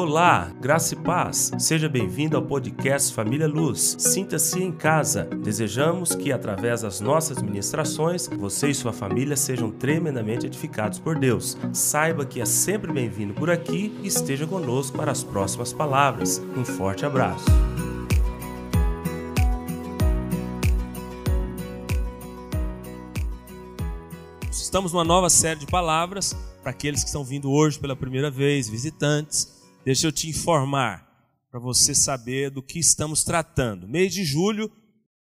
Olá, graça e paz. Seja bem-vindo ao podcast Família Luz. Sinta-se em casa. Desejamos que, através das nossas ministrações, você e sua família sejam tremendamente edificados por Deus. Saiba que é sempre bem-vindo por aqui e esteja conosco para as próximas palavras. Um forte abraço. Estamos numa nova série de palavras para aqueles que estão vindo hoje pela primeira vez, visitantes. Deixa eu te informar para você saber do que estamos tratando. Mês de julho,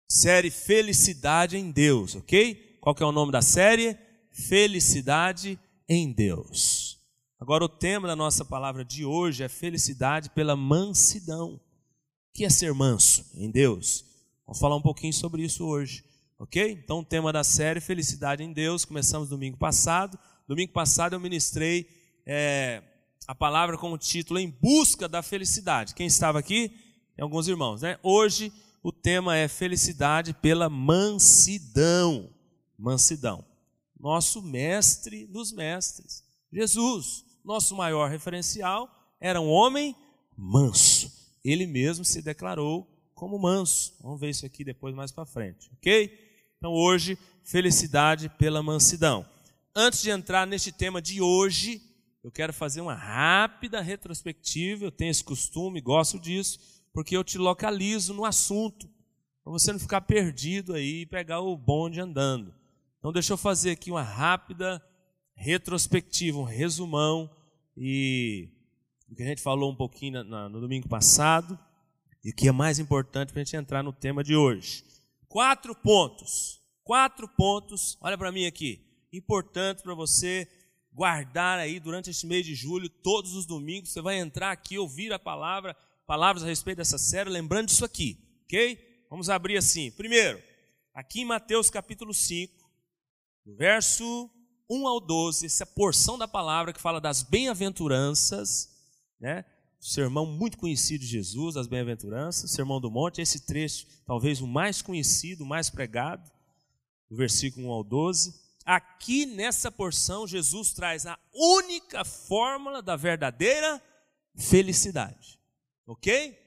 série Felicidade em Deus, ok? Qual que é o nome da série? Felicidade em Deus. Agora o tema da nossa palavra de hoje é felicidade pela mansidão. O que é ser manso em Deus? Vamos falar um pouquinho sobre isso hoje, ok? Então o tema da série Felicidade em Deus, começamos domingo passado. Domingo passado eu ministrei é, a palavra com o título Em Busca da Felicidade. Quem estava aqui? Alguns irmãos, né? Hoje o tema é Felicidade pela Mansidão. Mansidão. Nosso mestre dos mestres, Jesus, nosso maior referencial, era um homem manso. Ele mesmo se declarou como manso. Vamos ver isso aqui depois mais para frente, ok? Então hoje, felicidade pela mansidão. Antes de entrar neste tema de hoje, eu quero fazer uma rápida retrospectiva. Eu tenho esse costume, gosto disso, porque eu te localizo no assunto, para você não ficar perdido aí e pegar o bonde andando. Então, deixa eu fazer aqui uma rápida retrospectiva, um resumão e o que a gente falou um pouquinho no domingo passado e o que é mais importante para a gente entrar no tema de hoje. Quatro pontos, quatro pontos, olha para mim aqui, importantes para você guardar aí durante este mês de julho, todos os domingos, você vai entrar aqui, ouvir a palavra, palavras a respeito dessa série, lembrando disso aqui, ok? Vamos abrir assim. Primeiro, aqui em Mateus capítulo 5, verso 1 ao 12, essa porção da palavra que fala das bem-aventuranças, né? sermão muito conhecido de Jesus, das bem-aventuranças, sermão do monte, esse trecho talvez o mais conhecido, o mais pregado, do versículo 1 ao 12. Aqui nessa porção, Jesus traz a única fórmula da verdadeira felicidade. Ok?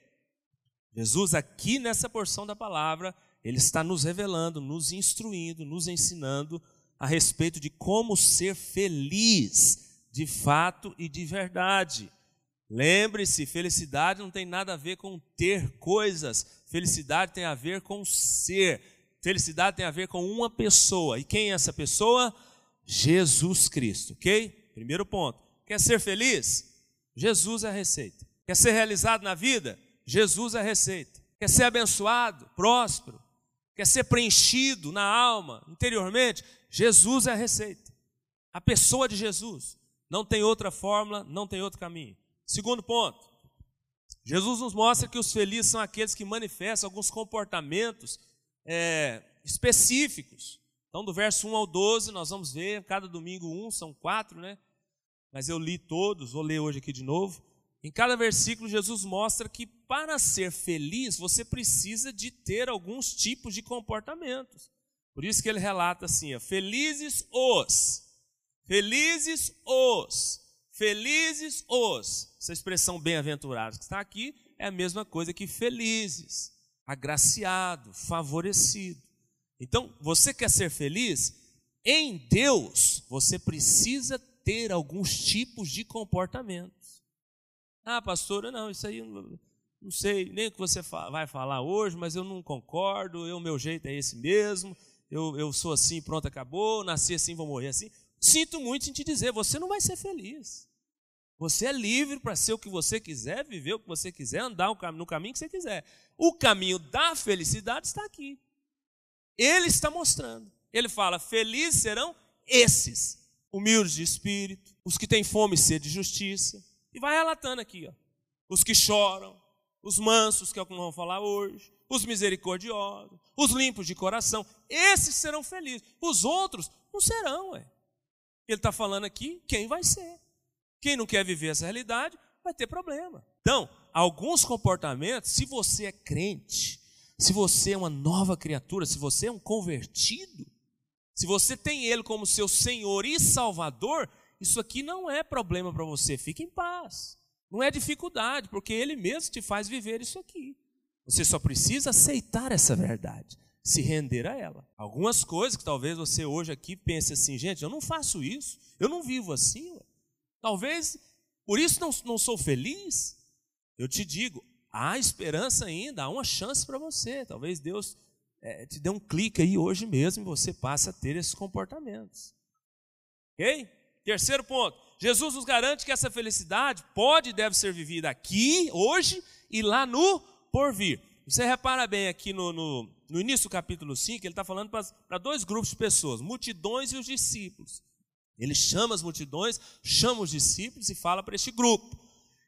Jesus, aqui nessa porção da palavra, ele está nos revelando, nos instruindo, nos ensinando a respeito de como ser feliz de fato e de verdade. Lembre-se, felicidade não tem nada a ver com ter coisas, felicidade tem a ver com ser. Felicidade tem a ver com uma pessoa. E quem é essa pessoa? Jesus Cristo, ok? Primeiro ponto. Quer ser feliz? Jesus é a receita. Quer ser realizado na vida? Jesus é a receita. Quer ser abençoado, próspero? Quer ser preenchido na alma, interiormente? Jesus é a receita. A pessoa de Jesus. Não tem outra fórmula, não tem outro caminho. Segundo ponto. Jesus nos mostra que os felizes são aqueles que manifestam alguns comportamentos é, específicos. Então, do verso 1 ao 12, nós vamos ver, cada domingo um, são quatro, né? Mas eu li todos, vou ler hoje aqui de novo. Em cada versículo, Jesus mostra que para ser feliz, você precisa de ter alguns tipos de comportamentos. Por isso que ele relata assim: ó, felizes os, felizes os, felizes os. Essa expressão bem-aventurados que está aqui é a mesma coisa que felizes agraciado, favorecido. Então, você quer ser feliz? Em Deus, você precisa ter alguns tipos de comportamentos. Ah, pastora, não, isso aí não sei nem o que você vai falar hoje, mas eu não concordo, o meu jeito é esse mesmo, eu, eu sou assim, pronto, acabou, nasci assim, vou morrer assim. Sinto muito em te dizer, você não vai ser feliz. Você é livre para ser o que você quiser, viver o que você quiser, andar no caminho que você quiser. O caminho da felicidade está aqui. Ele está mostrando. Ele fala: felizes serão esses, humildes de espírito, os que têm fome e sede de justiça. E vai relatando aqui, ó. Os que choram, os mansos, que é o que nós vamos falar hoje, os misericordiosos, os limpos de coração. Esses serão felizes. Os outros não serão, ué. Ele está falando aqui quem vai ser. Quem não quer viver essa realidade vai ter problema. Então, alguns comportamentos, se você é crente, se você é uma nova criatura, se você é um convertido, se você tem Ele como seu Senhor e Salvador, isso aqui não é problema para você. Fique em paz. Não é dificuldade, porque Ele mesmo te faz viver isso aqui. Você só precisa aceitar essa verdade, se render a ela. Algumas coisas que talvez você hoje aqui pense assim, gente, eu não faço isso, eu não vivo assim. Ué. Talvez por isso não, não sou feliz. Eu te digo, há esperança ainda, há uma chance para você. Talvez Deus é, te dê um clique aí hoje mesmo e você passe a ter esses comportamentos. Ok? Terceiro ponto. Jesus nos garante que essa felicidade pode e deve ser vivida aqui, hoje e lá no porvir. Você repara bem aqui no, no, no início do capítulo 5, ele está falando para dois grupos de pessoas, multidões e os discípulos. Ele chama as multidões, chama os discípulos e fala para este grupo.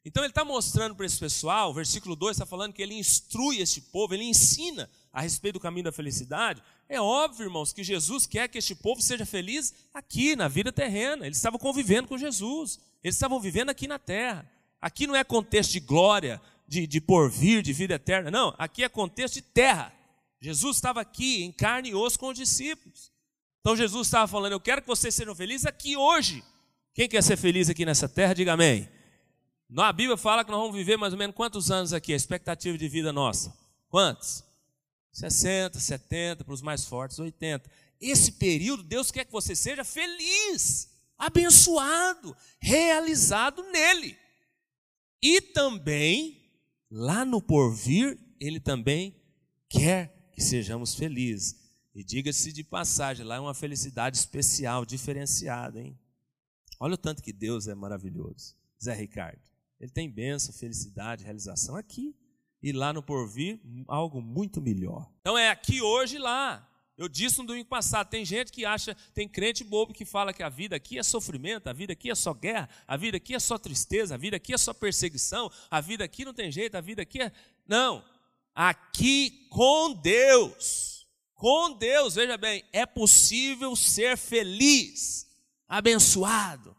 Então ele está mostrando para esse pessoal, o versículo 2 está falando que ele instrui este povo, ele ensina a respeito do caminho da felicidade. É óbvio, irmãos, que Jesus quer que este povo seja feliz aqui, na vida terrena. Eles estavam convivendo com Jesus, eles estavam vivendo aqui na terra. Aqui não é contexto de glória, de, de porvir, de vida eterna, não. Aqui é contexto de terra. Jesus estava aqui, em carne e osso, com os discípulos. Então Jesus estava falando: Eu quero que vocês sejam felizes aqui hoje. Quem quer ser feliz aqui nessa terra, diga amém. Na Bíblia fala que nós vamos viver mais ou menos quantos anos aqui? A expectativa de vida nossa. Quantos? 60, 70, para os mais fortes, 80. Esse período, Deus quer que você seja feliz, abençoado, realizado nele. E também, lá no porvir, Ele também quer que sejamos felizes. E diga-se de passagem, lá é uma felicidade especial, diferenciada, hein? Olha o tanto que Deus é maravilhoso. Zé Ricardo. Ele tem bênção, felicidade, realização aqui e lá no porvir algo muito melhor. Então é aqui hoje e lá. Eu disse no domingo passado, tem gente que acha, tem crente bobo que fala que a vida aqui é sofrimento, a vida aqui é só guerra, a vida aqui é só tristeza, a vida aqui é só perseguição, a vida aqui não tem jeito, a vida aqui é. Não. Aqui com Deus, com Deus, veja bem, é possível ser feliz, abençoado,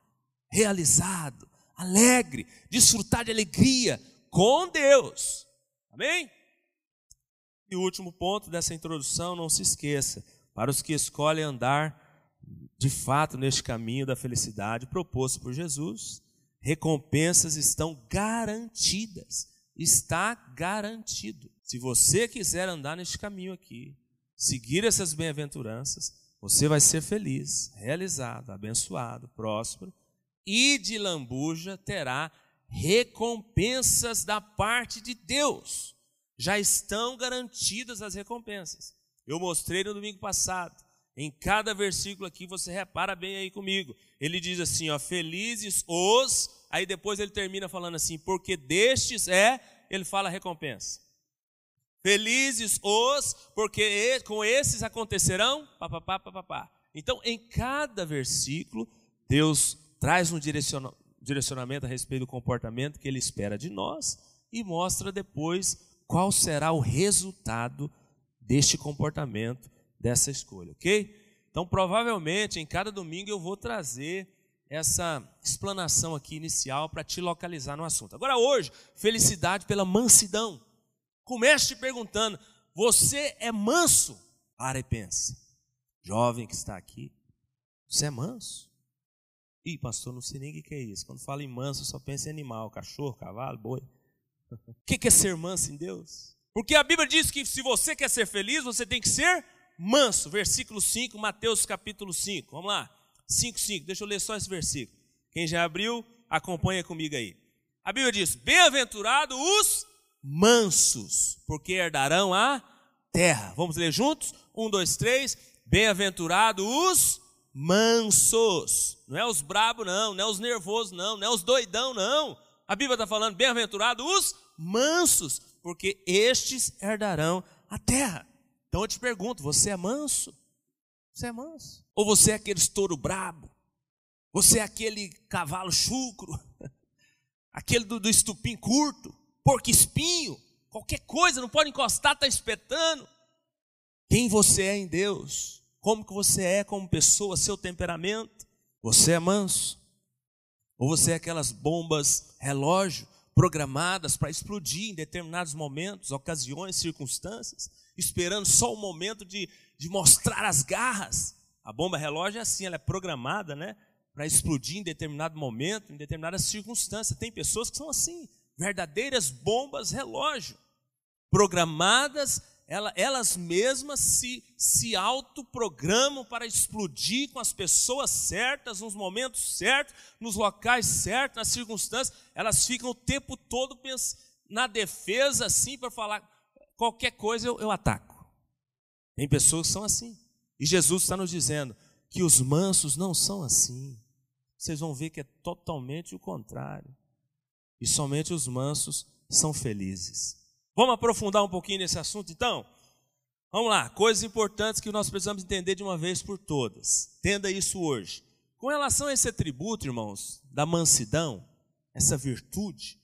realizado, alegre, desfrutar de alegria com Deus. Amém? E o último ponto dessa introdução, não se esqueça, para os que escolhem andar de fato neste caminho da felicidade proposto por Jesus, recompensas estão garantidas. Está garantido. Se você quiser andar neste caminho aqui, seguir essas bem-aventuranças, você vai ser feliz, realizado, abençoado, próspero e de lambuja terá recompensas da parte de Deus. Já estão garantidas as recompensas. Eu mostrei no domingo passado. Em cada versículo aqui, você repara bem aí comigo. Ele diz assim, ó, felizes os, aí depois ele termina falando assim, porque destes é, ele fala recompensa. Felizes os, porque com esses acontecerão, papapá, papapá. Então, em cada versículo, Deus traz um direcionamento a respeito do comportamento que ele espera de nós e mostra depois qual será o resultado deste comportamento, dessa escolha, ok? Então, provavelmente, em cada domingo eu vou trazer essa explanação aqui inicial para te localizar no assunto. Agora, hoje, felicidade pela mansidão. Comece te perguntando: você é manso? Para e pense. Jovem que está aqui, você é manso? Ih, pastor, não sei nem o que é isso. Quando fala em manso, só pensa em animal, cachorro, cavalo, boi. O que é ser manso em Deus? Porque a Bíblia diz que se você quer ser feliz, você tem que ser manso. Versículo 5, Mateus capítulo 5. Vamos lá. 5, 5. Deixa eu ler só esse versículo. Quem já abriu, acompanha comigo aí. A Bíblia diz: Bem-aventurados os mansos, porque herdarão a terra. Vamos ler juntos? Um, dois, três. Bem-aventurados os mansos. Não é os brabos, não, não é os nervosos, não, não é os doidão, não. A Bíblia está falando, bem-aventurados os mansos, porque estes herdarão a terra. Então eu te pergunto, você é manso? Você é manso? Ou você é aquele estouro brabo? Você é aquele cavalo chucro? Aquele do, do estupim curto? Porco espinho? Qualquer coisa, não pode encostar, está espetando. Quem você é em Deus? como que você é como pessoa, seu temperamento. Você é manso? Ou você é aquelas bombas relógio programadas para explodir em determinados momentos, ocasiões, circunstâncias, esperando só o momento de, de mostrar as garras? A bomba relógio é assim, ela é programada, né? para explodir em determinado momento, em determinada circunstância. Tem pessoas que são assim, verdadeiras bombas relógio, programadas, elas mesmas se, se autoprogramam para explodir com as pessoas certas, nos momentos certos, nos locais certos, nas circunstâncias. Elas ficam o tempo todo na defesa, assim, para falar qualquer coisa eu, eu ataco. Tem pessoas que são assim. E Jesus está nos dizendo que os mansos não são assim. Vocês vão ver que é totalmente o contrário. E somente os mansos são felizes. Vamos aprofundar um pouquinho nesse assunto então? Vamos lá, coisas importantes que nós precisamos entender de uma vez por todas. Entenda isso hoje. Com relação a esse atributo, irmãos, da mansidão, essa virtude,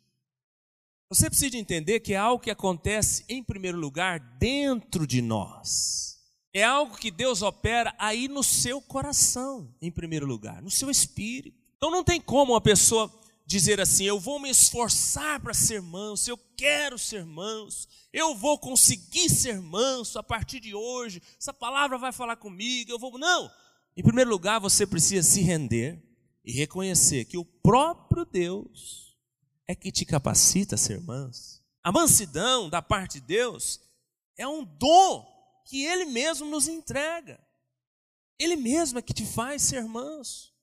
você precisa entender que é algo que acontece, em primeiro lugar, dentro de nós. É algo que Deus opera aí no seu coração, em primeiro lugar, no seu espírito. Então não tem como uma pessoa dizer assim: eu vou me esforçar para ser manso, eu quero ser manso, eu vou conseguir ser manso a partir de hoje, essa palavra vai falar comigo, eu vou. Não! Em primeiro lugar, você precisa se render e reconhecer que o próprio Deus é que te capacita a ser manso. A mansidão da parte de Deus é um dom que Ele mesmo nos entrega. Ele mesmo é que te faz ser manso.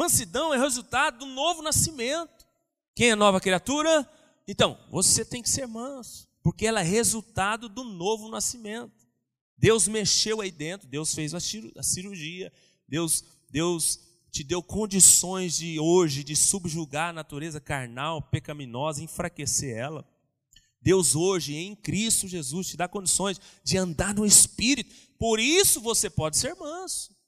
Mansidão é resultado do novo nascimento. Quem é nova criatura? Então, você tem que ser manso, porque ela é resultado do novo nascimento. Deus mexeu aí dentro, Deus fez a cirurgia, Deus, Deus te deu condições de hoje de subjugar a natureza carnal, pecaminosa, enfraquecer ela. Deus hoje em Cristo Jesus te dá condições de andar no espírito. Por isso você pode ser manso.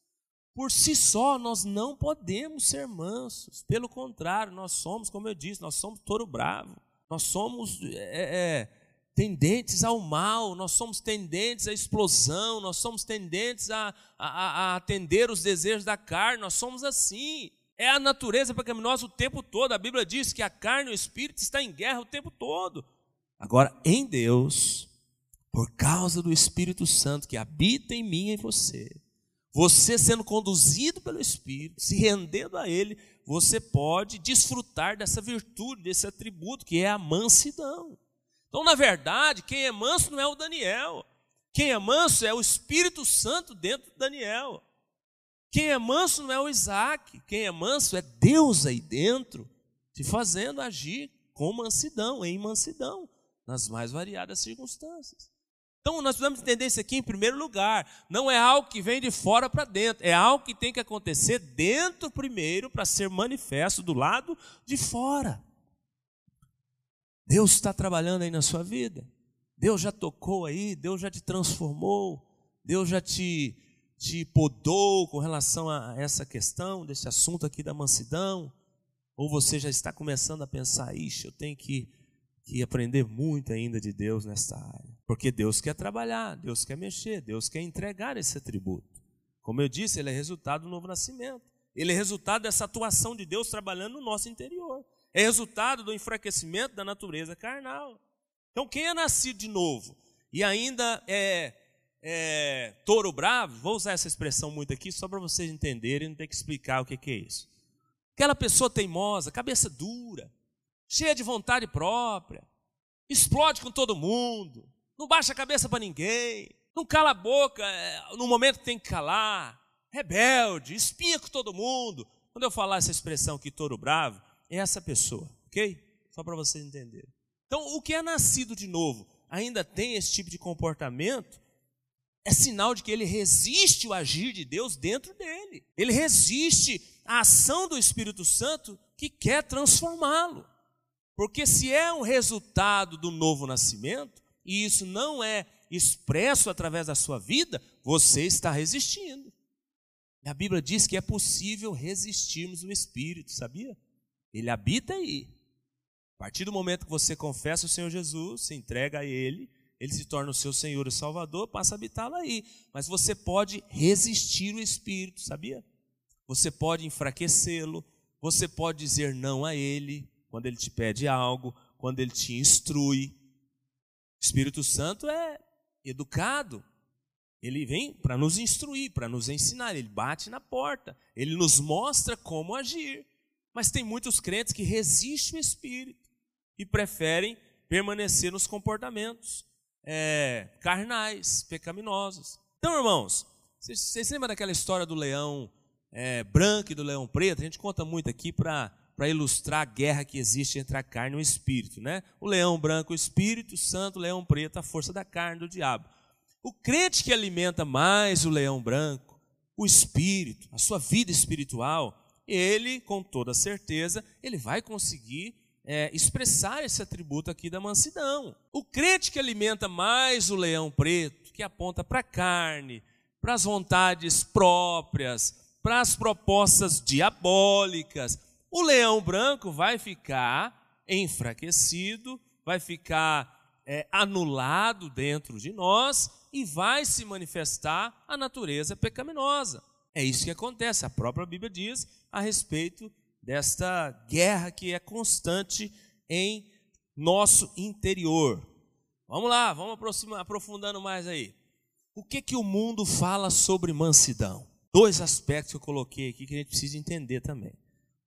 Por si só nós não podemos ser mansos. Pelo contrário, nós somos, como eu disse, nós somos touro bravo. Nós somos é, é, tendentes ao mal, nós somos tendentes à explosão, nós somos tendentes a, a, a atender os desejos da carne, nós somos assim. É a natureza pecaminosa o tempo todo. A Bíblia diz que a carne e o espírito está em guerra o tempo todo. Agora, em Deus, por causa do Espírito Santo que habita em mim e em você, você sendo conduzido pelo Espírito, se rendendo a Ele, você pode desfrutar dessa virtude, desse atributo que é a mansidão. Então, na verdade, quem é manso não é o Daniel. Quem é manso é o Espírito Santo dentro de Daniel. Quem é manso não é o Isaac. Quem é manso é Deus aí dentro, te fazendo agir com mansidão, em mansidão, nas mais variadas circunstâncias. Então, nós precisamos entender isso aqui em primeiro lugar. Não é algo que vem de fora para dentro, é algo que tem que acontecer dentro primeiro para ser manifesto do lado de fora. Deus está trabalhando aí na sua vida. Deus já tocou aí, Deus já te transformou, Deus já te, te podou com relação a essa questão, desse assunto aqui da mansidão. Ou você já está começando a pensar, ixi, eu tenho que, que aprender muito ainda de Deus nessa área. Porque Deus quer trabalhar, Deus quer mexer, Deus quer entregar esse atributo. Como eu disse, ele é resultado do novo nascimento. Ele é resultado dessa atuação de Deus trabalhando no nosso interior é resultado do enfraquecimento da natureza carnal. Então, quem é nascido de novo e ainda é, é touro bravo, vou usar essa expressão muito aqui só para vocês entenderem, não ter que explicar o que, que é isso. Aquela pessoa teimosa, cabeça dura, cheia de vontade própria, explode com todo mundo, não baixa a cabeça para ninguém, não cala a boca é, no momento que tem que calar, rebelde, espinha com todo mundo. Quando eu falar essa expressão aqui, touro bravo, é essa pessoa, ok? Só para vocês entenderem. Então, o que é nascido de novo ainda tem esse tipo de comportamento, é sinal de que ele resiste o agir de Deus dentro dele. Ele resiste à ação do Espírito Santo que quer transformá-lo. Porque se é um resultado do novo nascimento, e isso não é expresso através da sua vida, você está resistindo. E a Bíblia diz que é possível resistirmos o Espírito, sabia? Ele habita aí. A partir do momento que você confessa o Senhor Jesus, se entrega a Ele, Ele se torna o seu Senhor e Salvador, passa a habitá-lo aí. Mas você pode resistir o Espírito, sabia? Você pode enfraquecê-lo, você pode dizer não a Ele quando Ele te pede algo, quando Ele te instrui. Espírito Santo é educado, Ele vem para nos instruir, para nos ensinar, ele bate na porta, ele nos mostra como agir. Mas tem muitos crentes que resistem ao Espírito e preferem permanecer nos comportamentos é, carnais, pecaminosos. Então, irmãos, vocês, vocês lembram daquela história do leão é, branco e do leão preto? A gente conta muito aqui para para ilustrar a guerra que existe entre a carne e o espírito, né? O leão branco, o espírito santo, o leão preto, a força da carne do diabo. O crente que alimenta mais o leão branco, o espírito, a sua vida espiritual, ele, com toda certeza, ele vai conseguir é, expressar esse atributo aqui da mansidão. O crente que alimenta mais o leão preto, que aponta para a carne, para as vontades próprias, para as propostas diabólicas, o leão branco vai ficar enfraquecido, vai ficar é, anulado dentro de nós e vai se manifestar a natureza pecaminosa. É isso que acontece. A própria Bíblia diz a respeito desta guerra que é constante em nosso interior. Vamos lá, vamos aprofundando mais aí. O que que o mundo fala sobre mansidão? Dois aspectos que eu coloquei aqui que a gente precisa entender também.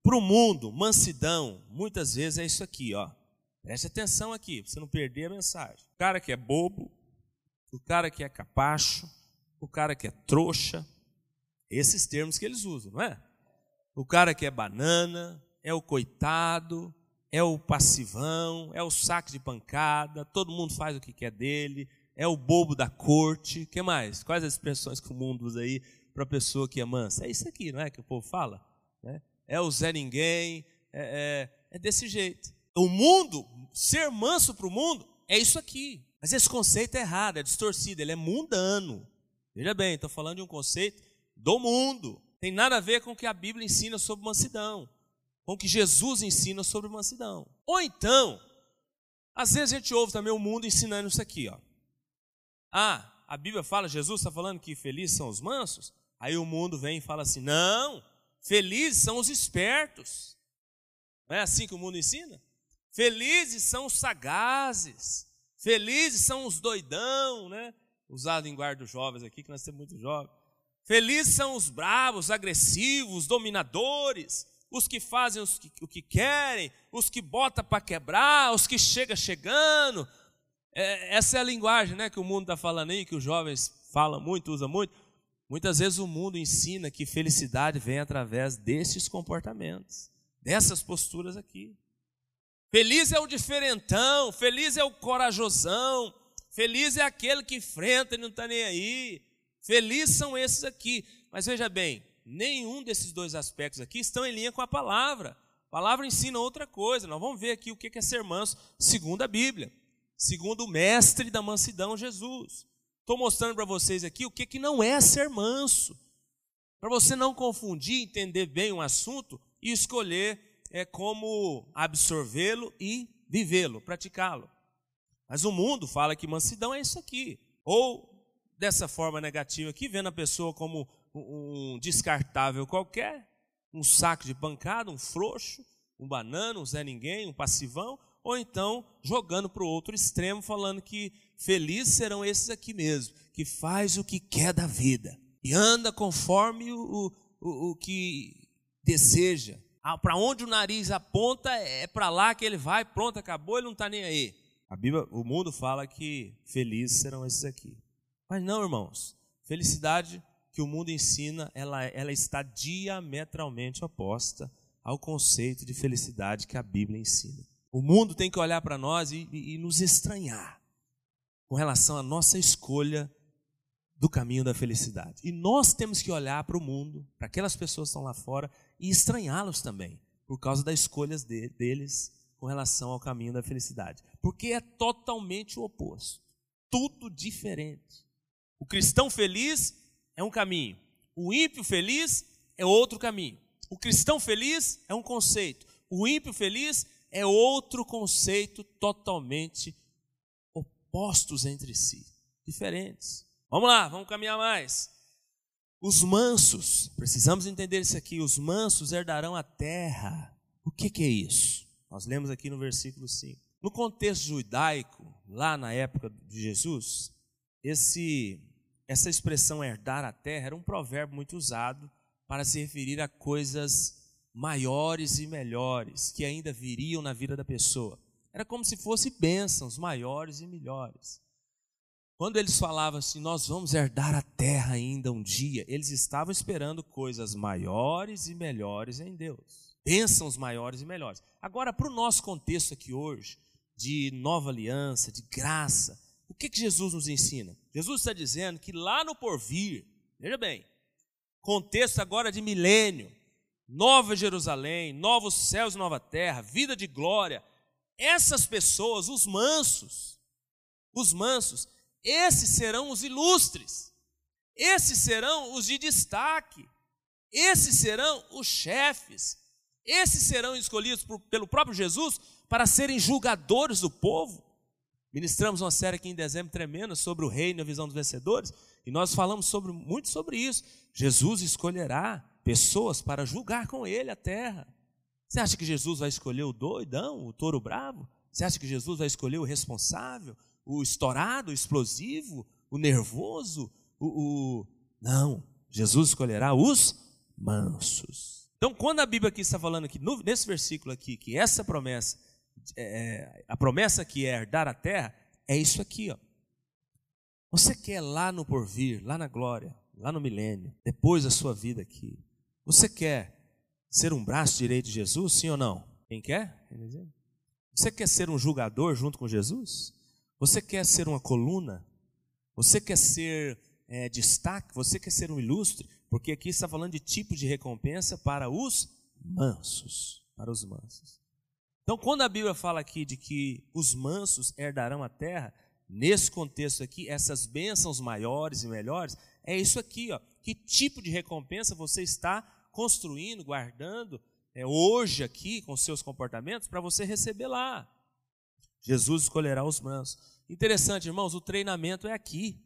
Para o mundo, mansidão, muitas vezes é isso aqui, ó. Preste atenção aqui, para você não perder a mensagem. O cara que é bobo, o cara que é capacho, o cara que é trouxa, esses termos que eles usam, não é? O cara que é banana, é o coitado, é o passivão, é o saco de pancada, todo mundo faz o que quer dele, é o bobo da corte, que mais? Quais as expressões que o mundo usa aí para a pessoa que é mansa? É isso aqui, não é que o povo fala? Né? É o Zé Ninguém, é, é, é desse jeito. O mundo, ser manso para o mundo, é isso aqui. Mas esse conceito é errado, é distorcido, ele é mundano. Veja bem, estou falando de um conceito do mundo. Tem nada a ver com o que a Bíblia ensina sobre mansidão, com o que Jesus ensina sobre mansidão. Ou então, às vezes a gente ouve também o mundo ensinando isso aqui, ó. Ah, a Bíblia fala, Jesus está falando que felizes são os mansos? Aí o mundo vem e fala assim: não, felizes são os espertos. Não é assim que o mundo ensina? Felizes são os sagazes, felizes são os doidão, né? Usado em guarda dos jovens aqui, que nós temos muitos jovens. Felizes são os bravos, agressivos, dominadores, os que fazem os que, o que querem, os que botam para quebrar, os que chegam chegando. É, essa é a linguagem né, que o mundo está falando aí, que os jovens falam muito, usam muito. Muitas vezes o mundo ensina que felicidade vem através desses comportamentos, dessas posturas aqui. Feliz é o diferentão, feliz é o corajosão, feliz é aquele que enfrenta e não está nem aí. Feliz são esses aqui. Mas veja bem, nenhum desses dois aspectos aqui estão em linha com a palavra. A palavra ensina outra coisa. Nós vamos ver aqui o que é ser manso, segundo a Bíblia, segundo o mestre da mansidão, Jesus. Estou mostrando para vocês aqui o que, que não é ser manso. Para você não confundir, entender bem o assunto e escolher é como absorvê-lo e vivê-lo, praticá-lo. Mas o mundo fala que mansidão é isso aqui. Ou dessa forma negativa aqui, vendo a pessoa como um descartável qualquer, um saco de pancada, um frouxo, um banana, um Zé Ninguém, um passivão, ou então jogando para o outro extremo, falando que felizes serão esses aqui mesmo, que faz o que quer da vida e anda conforme o, o, o que deseja, ah, para onde o nariz aponta, é para lá que ele vai, pronto, acabou, ele não está nem aí. A Bíblia, o mundo fala que felizes serão esses aqui. Mas não, irmãos. Felicidade que o mundo ensina, ela, ela está diametralmente oposta ao conceito de felicidade que a Bíblia ensina. O mundo tem que olhar para nós e, e, e nos estranhar com relação à nossa escolha do caminho da felicidade. E nós temos que olhar para o mundo, para aquelas pessoas que estão lá fora, e estranhá-los também, por causa das escolhas de, deles com relação ao caminho da felicidade. Porque é totalmente o oposto. Tudo diferente. O cristão feliz é um caminho. O ímpio feliz é outro caminho. O cristão feliz é um conceito. O ímpio feliz é outro conceito totalmente opostos entre si, diferentes. Vamos lá, vamos caminhar mais. Os mansos, precisamos entender isso aqui, os mansos herdarão a terra. O que, que é isso? Nós lemos aqui no versículo 5. No contexto judaico, lá na época de Jesus, esse essa expressão herdar a terra era um provérbio muito usado para se referir a coisas maiores e melhores que ainda viriam na vida da pessoa. Era como se fossem bênçãos maiores e melhores. Quando eles falavam assim, nós vamos herdar a terra ainda um dia, eles estavam esperando coisas maiores e melhores em Deus. Bênçãos maiores e melhores. Agora, para o nosso contexto aqui hoje, de nova aliança, de graça, o que, que Jesus nos ensina? Jesus está dizendo que lá no porvir, veja bem, contexto agora de milênio, nova Jerusalém, novos céus e nova terra, vida de glória, essas pessoas, os mansos, os mansos, esses serão os ilustres, esses serão os de destaque, esses serão os chefes, esses serão escolhidos por, pelo próprio Jesus para serem julgadores do povo. Ministramos uma série aqui em dezembro tremenda sobre o reino e a visão dos vencedores, e nós falamos sobre, muito sobre isso. Jesus escolherá pessoas para julgar com ele a terra. Você acha que Jesus vai escolher o doidão, o touro bravo? Você acha que Jesus vai escolher o responsável, o estourado, o explosivo, o nervoso? O, o... Não, Jesus escolherá os mansos. Então, quando a Bíblia aqui está falando aqui, nesse versículo aqui, que essa promessa, é, é, a promessa que é herdar a terra, é isso aqui, ó. Você quer lá no porvir, lá na glória, lá no milênio, depois da sua vida aqui, você quer ser um braço direito de Jesus, sim ou não? Quem quer? Você quer ser um julgador junto com Jesus? Você quer ser uma coluna? Você quer ser é, destaque? Você quer ser um ilustre? Porque aqui está falando de tipo de recompensa para os mansos. Para os mansos. Então, quando a Bíblia fala aqui de que os mansos herdarão a terra, nesse contexto aqui, essas bênçãos maiores e melhores, é isso aqui, ó. Que tipo de recompensa você está construindo, guardando é, hoje aqui com seus comportamentos para você receber lá. Jesus escolherá os mansos. Interessante, irmãos, o treinamento é aqui.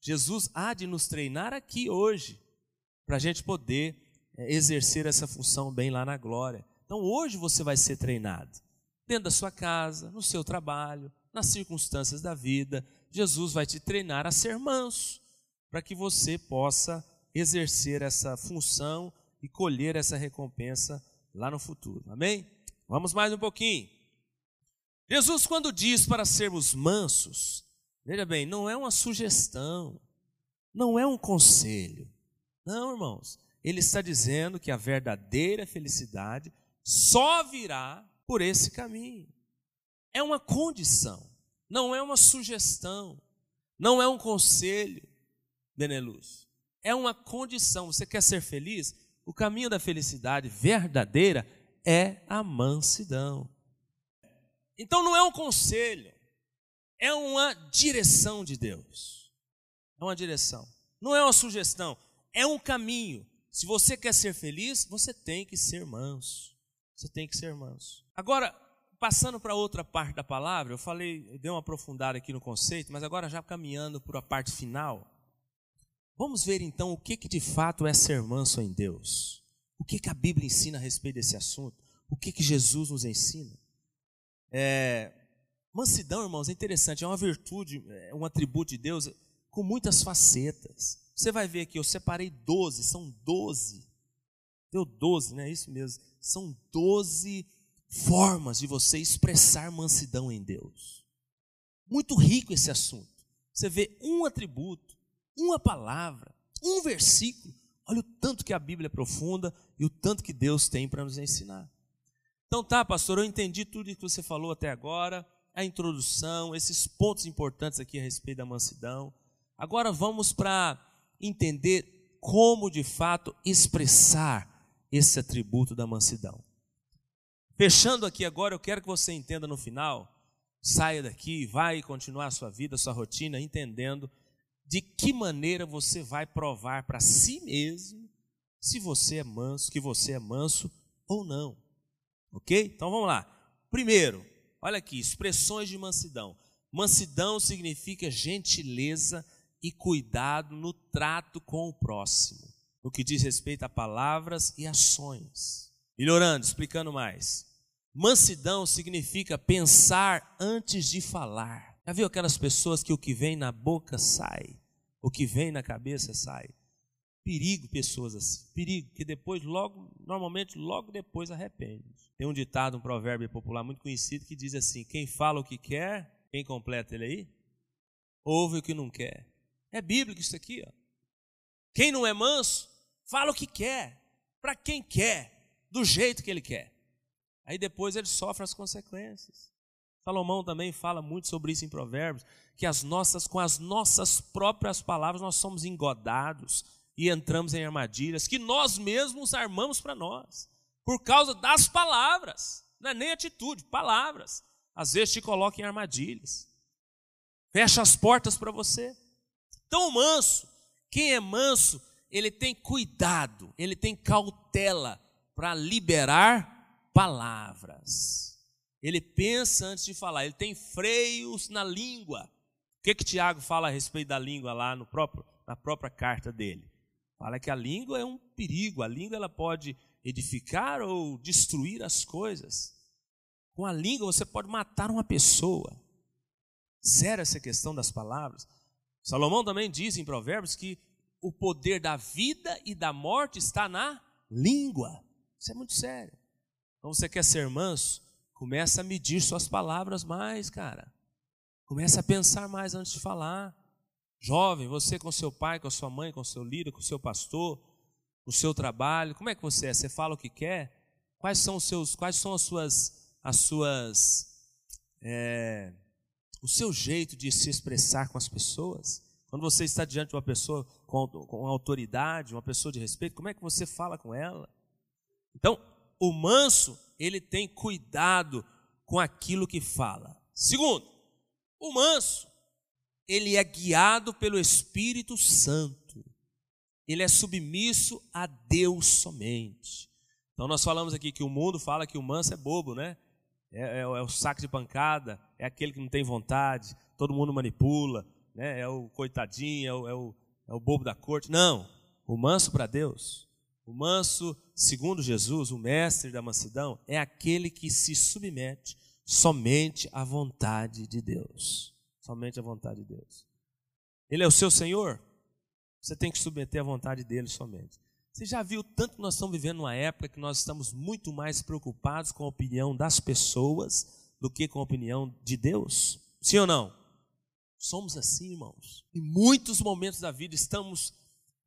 Jesus há de nos treinar aqui hoje, para a gente poder é, exercer essa função bem lá na glória. Então hoje você vai ser treinado, dentro da sua casa, no seu trabalho, nas circunstâncias da vida. Jesus vai te treinar a ser manso, para que você possa exercer essa função e colher essa recompensa lá no futuro. Amém? Vamos mais um pouquinho. Jesus, quando diz para sermos mansos, veja bem, não é uma sugestão, não é um conselho. Não, irmãos. Ele está dizendo que a verdadeira felicidade só virá por esse caminho. É uma condição, não é uma sugestão, não é um conselho, Beneluz. É uma condição. Você quer ser feliz? O caminho da felicidade verdadeira é a mansidão. Então não é um conselho, é uma direção de Deus. É uma direção. Não é uma sugestão, é um caminho. Se você quer ser feliz, você tem que ser manso. Você tem que ser manso. Agora, passando para outra parte da palavra, eu falei, eu dei uma aprofundada aqui no conceito, mas agora já caminhando para a parte final, Vamos ver então o que, que de fato é ser manso em Deus. O que, que a Bíblia ensina a respeito desse assunto? O que, que Jesus nos ensina? É, mansidão, irmãos, é interessante, é uma virtude, é um atributo de Deus com muitas facetas. Você vai ver aqui, eu separei 12, são 12. Deu 12, né? Isso mesmo. São 12 formas de você expressar mansidão em Deus. Muito rico esse assunto. Você vê um atributo uma palavra, um versículo. Olha o tanto que a Bíblia é profunda e o tanto que Deus tem para nos ensinar. Então tá, pastor, eu entendi tudo que você falou até agora, a introdução, esses pontos importantes aqui a respeito da mansidão. Agora vamos para entender como de fato expressar esse atributo da mansidão. Fechando aqui agora, eu quero que você entenda no final, saia daqui, vai continuar a sua vida, a sua rotina, entendendo de que maneira você vai provar para si mesmo se você é manso, que você é manso ou não. Ok? Então vamos lá. Primeiro, olha aqui, expressões de mansidão. Mansidão significa gentileza e cuidado no trato com o próximo, no que diz respeito a palavras e ações. Melhorando, explicando mais. Mansidão significa pensar antes de falar. Já viu aquelas pessoas que o que vem na boca sai? O que vem na cabeça sai. Perigo pessoas assim. Perigo, que depois, logo, normalmente, logo depois arrepende. Tem um ditado, um provérbio popular muito conhecido que diz assim: quem fala o que quer, quem completa ele aí? Ouve o que não quer. É bíblico isso aqui, ó. Quem não é manso, fala o que quer, para quem quer, do jeito que ele quer. Aí depois ele sofre as consequências. Salomão também fala muito sobre isso em Provérbios, que as nossas, com as nossas próprias palavras nós somos engodados e entramos em armadilhas que nós mesmos armamos para nós, por causa das palavras, não é nem atitude, palavras. Às vezes te coloca em armadilhas, fecha as portas para você. Então, o manso, quem é manso, ele tem cuidado, ele tem cautela para liberar palavras. Ele pensa antes de falar, ele tem freios na língua. O que que Tiago fala a respeito da língua lá no próprio, na própria carta dele? Fala que a língua é um perigo, a língua ela pode edificar ou destruir as coisas. Com a língua você pode matar uma pessoa. Séria essa questão das palavras. Salomão também diz em Provérbios que o poder da vida e da morte está na língua. Isso é muito sério. Então você quer ser manso? Começa a medir suas palavras mais, cara. Começa a pensar mais antes de falar. Jovem, você com seu pai, com sua mãe, com seu líder, com seu pastor, o seu trabalho, como é que você é? Você fala o que quer? Quais são os seus, quais são as suas, as suas, é, o seu jeito de se expressar com as pessoas? Quando você está diante de uma pessoa com, com autoridade, uma pessoa de respeito, como é que você fala com ela? Então, o manso, ele tem cuidado com aquilo que fala. Segundo, o manso, ele é guiado pelo Espírito Santo. Ele é submisso a Deus somente. Então nós falamos aqui que o mundo fala que o manso é bobo, né? É, é, é, o saco de pancada, é aquele que não tem vontade, todo mundo manipula, né? é o coitadinho, é o, é o, é o bobo da corte. Não, o manso para Deus, o manso, segundo Jesus, o mestre da mansidão, é aquele que se submete somente à vontade de Deus somente a vontade de Deus. Ele é o seu Senhor, você tem que submeter à vontade dele somente. Você já viu tanto que nós estamos vivendo uma época que nós estamos muito mais preocupados com a opinião das pessoas do que com a opinião de Deus? Sim ou não? Somos assim, irmãos. Em muitos momentos da vida estamos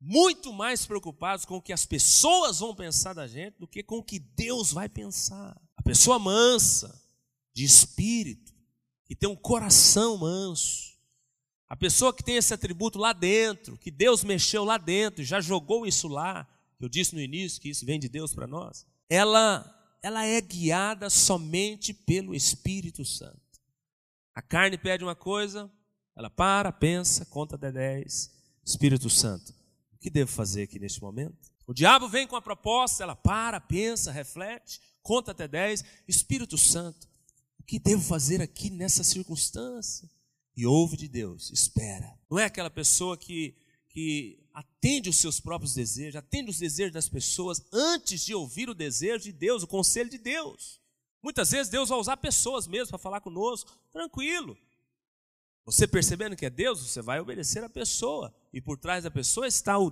muito mais preocupados com o que as pessoas vão pensar da gente do que com o que Deus vai pensar. A pessoa mansa, de espírito, que tem um coração manso, a pessoa que tem esse atributo lá dentro, que Deus mexeu lá dentro, já jogou isso lá, que eu disse no início que isso vem de Deus para nós, ela, ela é guiada somente pelo Espírito Santo. A carne pede uma coisa, ela para, pensa, conta até 10. Espírito Santo, que devo fazer aqui neste momento? O diabo vem com a proposta, ela para, pensa, reflete, conta até 10. Espírito Santo, que devo fazer aqui nessa circunstância? E ouve de Deus, espera. Não é aquela pessoa que, que atende os seus próprios desejos, atende os desejos das pessoas antes de ouvir o desejo de Deus, o conselho de Deus. Muitas vezes Deus vai usar pessoas mesmo para falar conosco, tranquilo. Você percebendo que é Deus, você vai obedecer a pessoa, e por trás da pessoa está o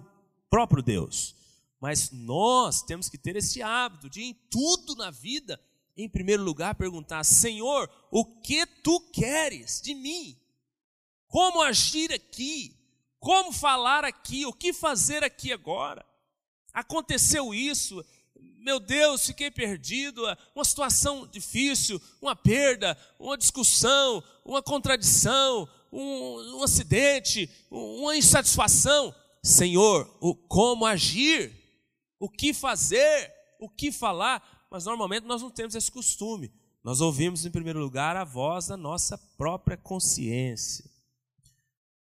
próprio Deus. Mas nós temos que ter esse hábito de, em tudo na vida, em primeiro lugar, perguntar: Senhor, o que tu queres de mim? Como agir aqui? Como falar aqui? O que fazer aqui agora? Aconteceu isso, meu Deus, fiquei perdido, uma situação difícil, uma perda, uma discussão, uma contradição, um, um acidente, uma insatisfação. Senhor, o como agir? O que fazer? O que falar? mas normalmente nós não temos esse costume. Nós ouvimos, em primeiro lugar, a voz da nossa própria consciência.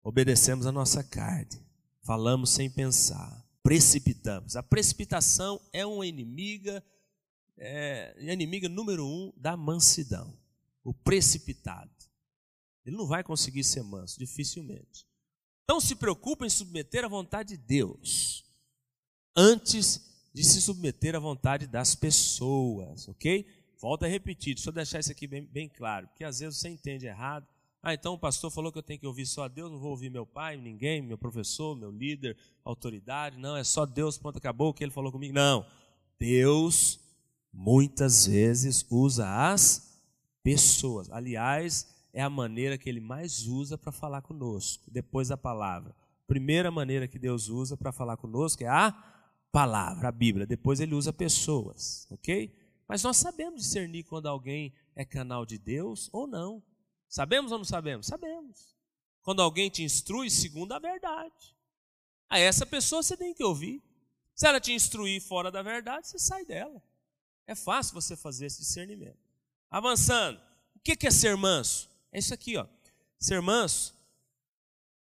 Obedecemos a nossa carne, falamos sem pensar, precipitamos. A precipitação é uma inimiga, é, inimiga número um da mansidão. O precipitado. Ele não vai conseguir ser manso, dificilmente. Então se preocupa em submeter à vontade de Deus antes de se submeter à vontade das pessoas, ok? Volto a repetir, deixa eu deixar isso aqui bem, bem claro, porque às vezes você entende errado, Ah, então o pastor falou que eu tenho que ouvir só Deus, não vou ouvir meu pai, ninguém, meu professor, meu líder, autoridade. Não, é só Deus, ponto, acabou o que ele falou comigo. Não. Deus muitas vezes usa as pessoas. Aliás, é a maneira que ele mais usa para falar conosco, depois da palavra. Primeira maneira que Deus usa para falar conosco é a palavra, a Bíblia. Depois ele usa pessoas, ok? Mas nós sabemos discernir quando alguém é canal de Deus ou não. Sabemos ou não sabemos? Sabemos. Quando alguém te instrui segundo a verdade. A essa pessoa você tem que ouvir. Se ela te instruir fora da verdade, você sai dela. É fácil você fazer esse discernimento. Avançando. O que é ser manso? É isso aqui, ó. Ser manso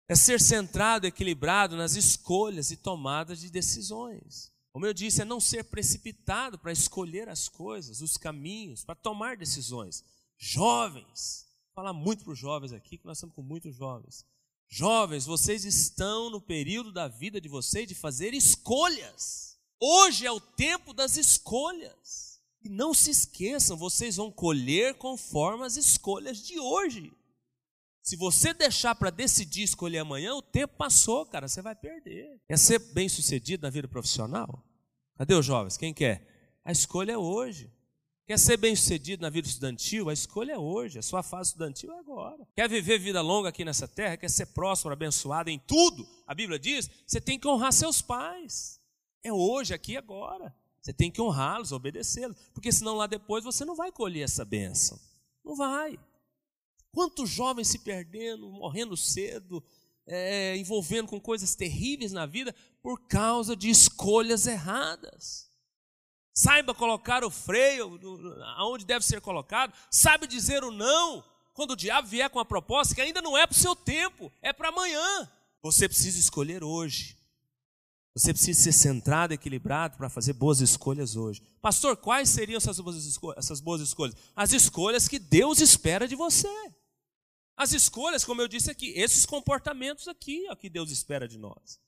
é ser centrado, equilibrado nas escolhas e tomadas de decisões. Como eu disse, é não ser precipitado para escolher as coisas, os caminhos, para tomar decisões. Jovens, vou falar muito para os jovens aqui, que nós estamos com muitos jovens. Jovens, vocês estão no período da vida de vocês de fazer escolhas. Hoje é o tempo das escolhas. E não se esqueçam, vocês vão colher conforme as escolhas de hoje. Se você deixar para decidir escolher amanhã, o tempo passou, cara, você vai perder. Quer ser bem sucedido na vida profissional? Cadê os jovens? Quem quer? A escolha é hoje. Quer ser bem sucedido na vida estudantil? A escolha é hoje. A sua fase estudantil é agora. Quer viver vida longa aqui nessa terra? Quer ser próspero, abençoado em tudo? A Bíblia diz: você tem que honrar seus pais. É hoje, aqui agora. Você tem que honrá-los, obedecê-los. Porque senão lá depois você não vai colher essa bênção. Não vai. Quantos jovens se perdendo, morrendo cedo, é, envolvendo com coisas terríveis na vida por causa de escolhas erradas. Saiba colocar o freio aonde deve ser colocado, sabe dizer o não quando o diabo vier com a proposta que ainda não é para o seu tempo, é para amanhã. Você precisa escolher hoje. Você precisa ser centrado, equilibrado para fazer boas escolhas hoje. Pastor, quais seriam essas boas, escolhas, essas boas escolhas? As escolhas que Deus espera de você. As escolhas, como eu disse aqui, esses comportamentos aqui, ó, que Deus espera de nós.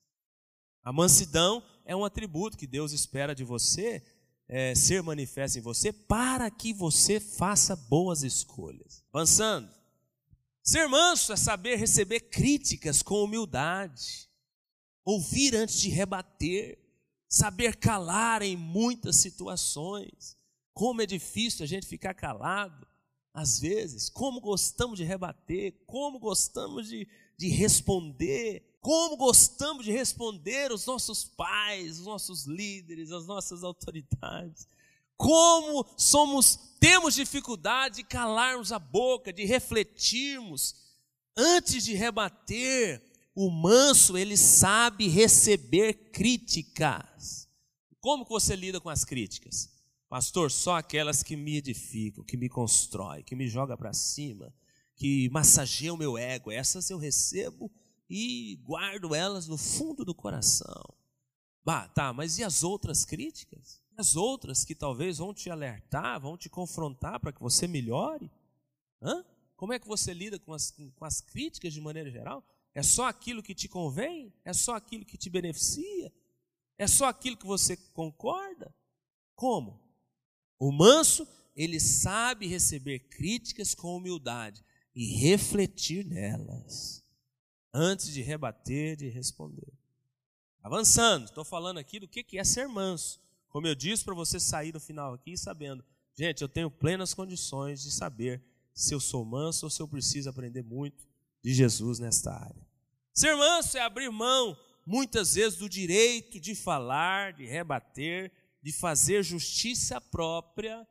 A mansidão é um atributo que Deus espera de você é, ser manifesto em você para que você faça boas escolhas. Avançando. Ser manso é saber receber críticas com humildade, ouvir antes de rebater, saber calar em muitas situações. Como é difícil a gente ficar calado às vezes, como gostamos de rebater, como gostamos de, de responder, como gostamos de responder os nossos pais, os nossos líderes, as nossas autoridades. Como somos, temos dificuldade de calarmos a boca, de refletirmos antes de rebater. O manso, ele sabe receber críticas. Como que você lida com as críticas? Pastor, só aquelas que me edificam, que me constroem, que me jogam para cima, que massageiam o meu ego, essas eu recebo e guardo elas no fundo do coração. Bah, tá, mas e as outras críticas? As outras que talvez vão te alertar, vão te confrontar para que você melhore? Hã? Como é que você lida com as, com as críticas de maneira geral? É só aquilo que te convém? É só aquilo que te beneficia? É só aquilo que você concorda? Como? O manso, ele sabe receber críticas com humildade e refletir nelas, antes de rebater, de responder. Avançando, estou falando aqui do que é ser manso. Como eu disse para você sair no final aqui sabendo, gente, eu tenho plenas condições de saber se eu sou manso ou se eu preciso aprender muito de Jesus nesta área. Ser manso é abrir mão, muitas vezes, do direito de falar, de rebater, de fazer justiça própria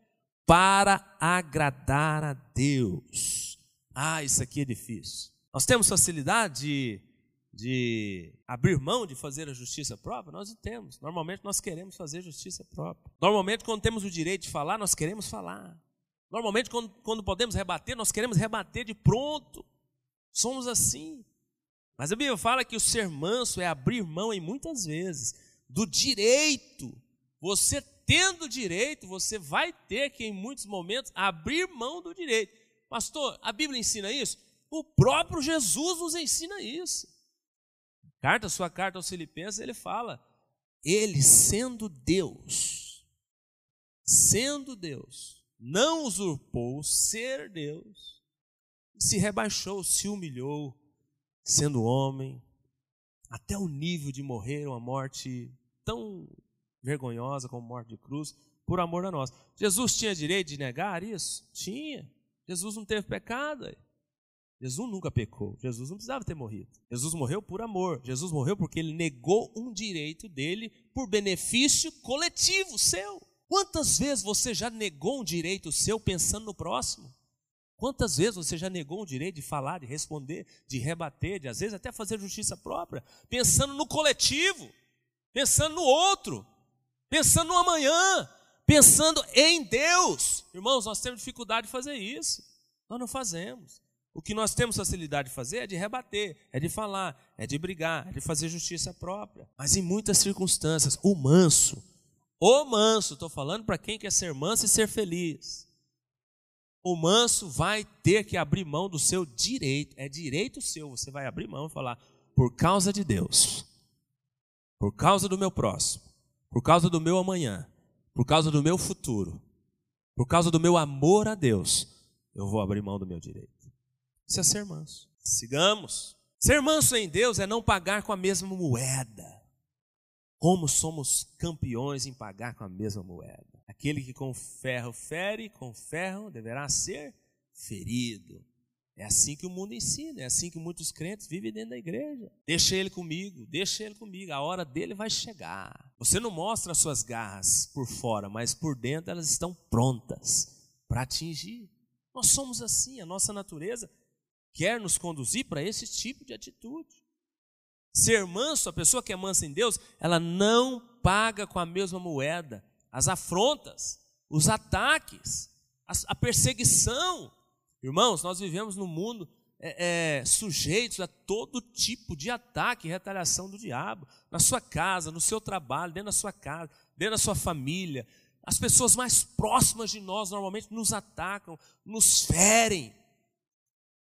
para agradar a Deus. Ah, isso aqui é difícil. Nós temos facilidade de, de abrir mão de fazer a justiça própria? Nós temos. Normalmente nós queremos fazer justiça própria. Normalmente, quando temos o direito de falar, nós queremos falar. Normalmente, quando, quando podemos rebater, nós queremos rebater de pronto. Somos assim. Mas a Bíblia fala que o ser manso é abrir mão, em muitas vezes, do direito você tendo direito, você vai ter que, em muitos momentos, abrir mão do direito. Pastor, a Bíblia ensina isso? O próprio Jesus nos ensina isso. Carta, sua carta aos Filipenses, ele fala: Ele sendo Deus, sendo Deus, não usurpou ser Deus. Se rebaixou, se humilhou, sendo homem, até o nível de morrer uma morte tão vergonhosa como morte de cruz, por amor a nós. Jesus tinha direito de negar isso? Tinha. Jesus não teve pecado. Jesus nunca pecou. Jesus não precisava ter morrido. Jesus morreu por amor. Jesus morreu porque ele negou um direito dele por benefício coletivo seu. Quantas vezes você já negou um direito seu pensando no próximo? Quantas vezes você já negou o direito de falar, de responder, de rebater, de às vezes até fazer justiça própria, pensando no coletivo, pensando no outro, pensando no amanhã, pensando em Deus? Irmãos, nós temos dificuldade de fazer isso. Nós não fazemos. O que nós temos facilidade de fazer é de rebater, é de falar, é de brigar, é de fazer justiça própria. Mas em muitas circunstâncias, o manso, o manso, estou falando para quem quer ser manso e ser feliz. O manso vai ter que abrir mão do seu direito, é direito seu, você vai abrir mão e falar, por causa de Deus, por causa do meu próximo, por causa do meu amanhã, por causa do meu futuro, por causa do meu amor a Deus, eu vou abrir mão do meu direito. Isso é ser manso. Sigamos. Ser manso em Deus é não pagar com a mesma moeda. Como somos campeões em pagar com a mesma moeda. Aquele que com ferro fere, com ferro deverá ser ferido. É assim que o mundo ensina, é assim que muitos crentes vivem dentro da igreja. Deixa ele comigo, deixa ele comigo, a hora dele vai chegar. Você não mostra as suas garras por fora, mas por dentro elas estão prontas para atingir. Nós somos assim, a nossa natureza quer nos conduzir para esse tipo de atitude. Ser manso, a pessoa que é mansa em Deus, ela não paga com a mesma moeda as afrontas, os ataques, a perseguição. Irmãos, nós vivemos num mundo é, é, sujeitos a todo tipo de ataque e retaliação do diabo, na sua casa, no seu trabalho, dentro da sua casa, dentro da sua família. As pessoas mais próximas de nós normalmente nos atacam, nos ferem.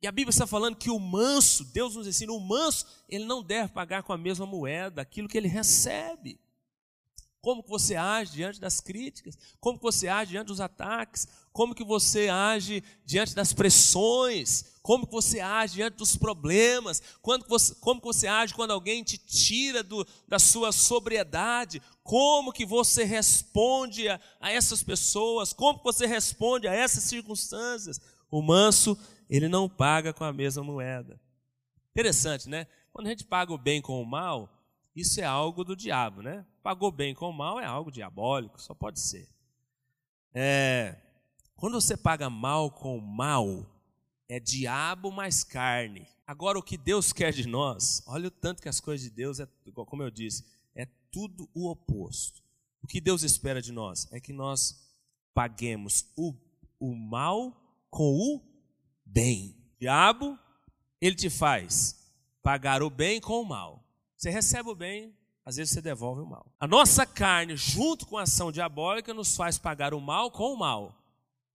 E a Bíblia está falando que o manso, Deus nos ensina, o manso, ele não deve pagar com a mesma moeda aquilo que ele recebe. Como que você age diante das críticas? Como que você age diante dos ataques? Como que você age diante das pressões? Como que você age diante dos problemas? Quando você, como que você age quando alguém te tira do, da sua sobriedade? Como que você responde a, a essas pessoas? Como que você responde a essas circunstâncias? O manso ele não paga com a mesma moeda. Interessante, né? Quando a gente paga o bem com o mal, isso é algo do diabo, né? Pagou bem com o mal é algo diabólico, só pode ser. É, quando você paga mal com o mal, é diabo mais carne. Agora, o que Deus quer de nós, olha o tanto que as coisas de Deus, é, como eu disse, é tudo o oposto. O que Deus espera de nós é que nós paguemos o, o mal com o bem. Diabo, ele te faz pagar o bem com o mal. Você recebe o bem, às vezes você devolve o mal. A nossa carne, junto com a ação diabólica, nos faz pagar o mal com o mal.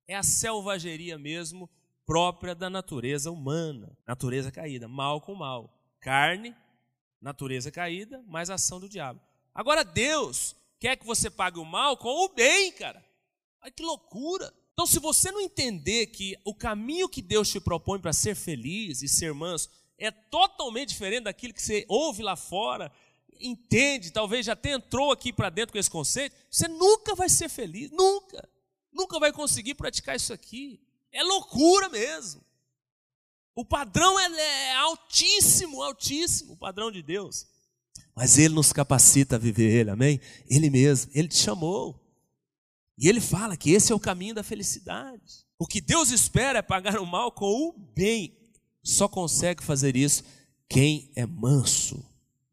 É a selvageria mesmo própria da natureza humana, natureza caída, mal com mal. Carne, natureza caída, mais ação do diabo. Agora Deus quer que você pague o mal com o bem, cara. Ai que loucura! Então, se você não entender que o caminho que Deus te propõe para ser feliz e ser manso é totalmente diferente daquilo que você ouve lá fora, entende, talvez já até entrou aqui para dentro com esse conceito, você nunca vai ser feliz, nunca. Nunca vai conseguir praticar isso aqui. É loucura mesmo. O padrão é, altíssimo, altíssimo, o padrão de Deus. Mas Ele nos capacita a viver Ele, amém? Ele mesmo, Ele te chamou. E ele fala que esse é o caminho da felicidade. O que Deus espera é pagar o mal com o bem. Só consegue fazer isso quem é manso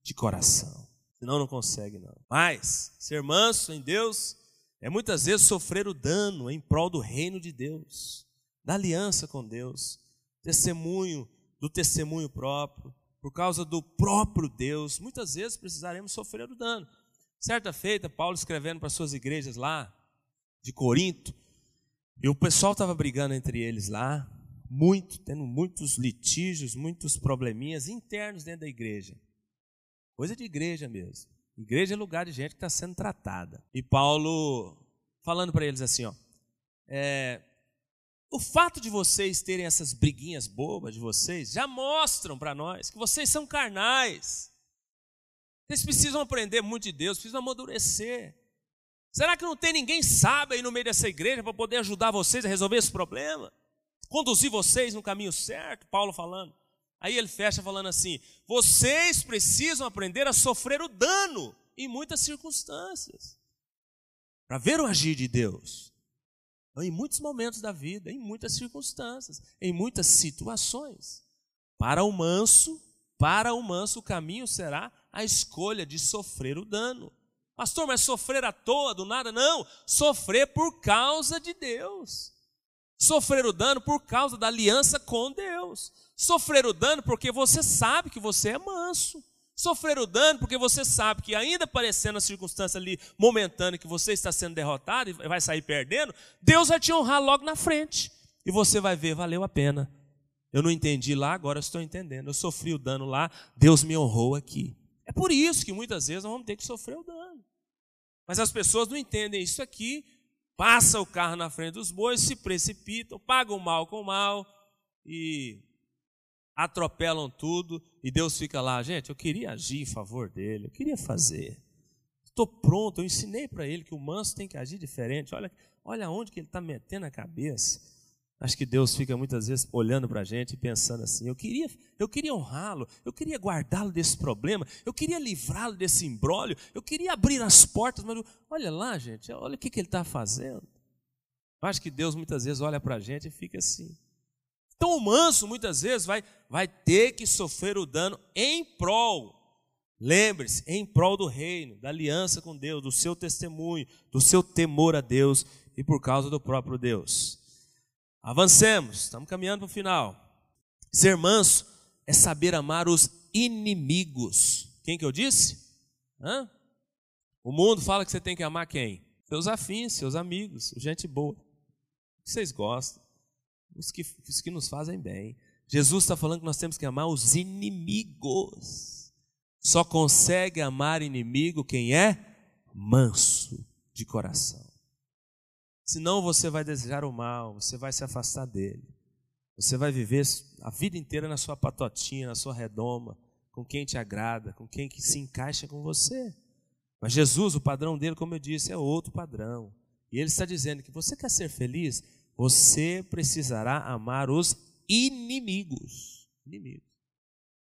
de coração. Senão não consegue, não. Mas ser manso em Deus é muitas vezes sofrer o dano em prol do reino de Deus, da aliança com Deus, testemunho do testemunho próprio, por causa do próprio Deus. Muitas vezes precisaremos sofrer o dano. Certa feita, Paulo escrevendo para suas igrejas lá, de Corinto, e o pessoal estava brigando entre eles lá, muito, tendo muitos litígios, muitos probleminhas internos dentro da igreja. Coisa de igreja mesmo. Igreja é lugar de gente que está sendo tratada. E Paulo falando para eles assim, ó, é, O fato de vocês terem essas briguinhas bobas de vocês já mostram para nós que vocês são carnais. Vocês precisam aprender muito de Deus, precisam amadurecer. Será que não tem ninguém sábio aí no meio dessa igreja para poder ajudar vocês a resolver esse problema? Conduzir vocês no caminho certo? Paulo falando. Aí ele fecha falando assim: vocês precisam aprender a sofrer o dano em muitas circunstâncias, para ver o agir de Deus. Em muitos momentos da vida, em muitas circunstâncias, em muitas situações. Para o manso, para o manso, o caminho será a escolha de sofrer o dano. Pastor, mas sofrer à toa, do nada? Não, sofrer por causa de Deus. Sofrer o dano por causa da aliança com Deus. Sofrer o dano porque você sabe que você é manso. Sofrer o dano porque você sabe que, ainda parecendo a circunstância ali momentânea que você está sendo derrotado e vai sair perdendo, Deus vai te honrar logo na frente. E você vai ver, valeu a pena. Eu não entendi lá, agora estou entendendo. Eu sofri o dano lá, Deus me honrou aqui. É por isso que muitas vezes nós vamos ter que sofrer o dano. Mas as pessoas não entendem isso aqui, passa o carro na frente dos bois, se precipitam, pagam mal com mal e atropelam tudo e Deus fica lá, gente, eu queria agir em favor dele, eu queria fazer. Estou pronto, eu ensinei para ele que o manso tem que agir diferente. Olha, olha onde que ele está metendo a cabeça. Acho que Deus fica muitas vezes olhando para a gente e pensando assim: eu queria, eu queria honrá-lo, eu queria guardá-lo desse problema, eu queria livrá-lo desse embrólio, eu queria abrir as portas, mas olha lá, gente, olha o que, que ele está fazendo. Eu acho que Deus muitas vezes olha para a gente e fica assim. Então o manso muitas vezes vai, vai ter que sofrer o dano em prol. Lembre-se, em prol do reino, da aliança com Deus, do seu testemunho, do seu temor a Deus e por causa do próprio Deus. Avancemos, estamos caminhando para o final. Ser manso é saber amar os inimigos. Quem que eu disse? Hã? O mundo fala que você tem que amar quem? Seus afins, seus amigos, gente boa. Que vocês gostam? os que, os que nos fazem bem. Jesus está falando que nós temos que amar os inimigos. Só consegue amar inimigo quem é manso de coração. Senão você vai desejar o mal, você vai se afastar dele. Você vai viver a vida inteira na sua patotinha, na sua redoma, com quem te agrada, com quem que se encaixa com você. Mas Jesus, o padrão dele, como eu disse, é outro padrão. E ele está dizendo que você quer ser feliz, você precisará amar os inimigos. Inimigos.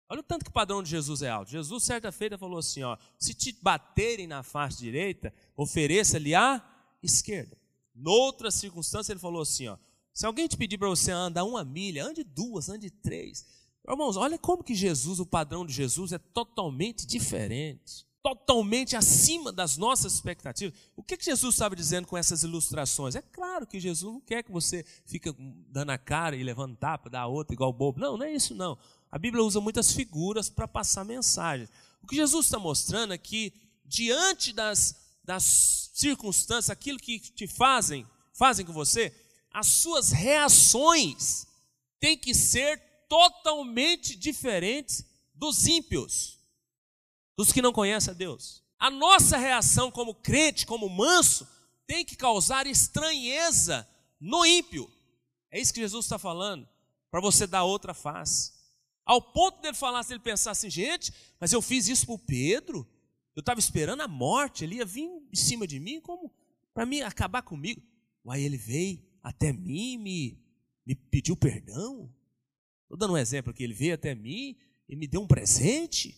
Olha o tanto que o padrão de Jesus é alto. Jesus, certa feita, falou assim: ó, se te baterem na face direita, ofereça-lhe a esquerda. Noutra circunstância, ele falou assim: ó, se alguém te pedir para você andar uma milha, ande duas, ande três. Irmãos, olha como que Jesus, o padrão de Jesus, é totalmente diferente totalmente acima das nossas expectativas. O que, que Jesus estava dizendo com essas ilustrações? É claro que Jesus não quer que você fique dando a cara e levando tapa, dar a outra igual bobo. Não, não é isso não. A Bíblia usa muitas figuras para passar mensagens. O que Jesus está mostrando é que diante das, das circunstâncias, aquilo que te fazem, fazem com você, as suas reações têm que ser totalmente diferentes dos ímpios dos que não conhecem a Deus. A nossa reação como crente, como manso, tem que causar estranheza no ímpio. É isso que Jesus está falando, para você dar outra face. Ao ponto dele falar, se ele pensar assim, gente, mas eu fiz isso para o Pedro, eu estava esperando a morte, ele ia vir em cima de mim como para mim acabar comigo. Aí ele veio até mim, me, me pediu perdão. Estou dando um exemplo aqui, ele veio até mim e me deu um presente.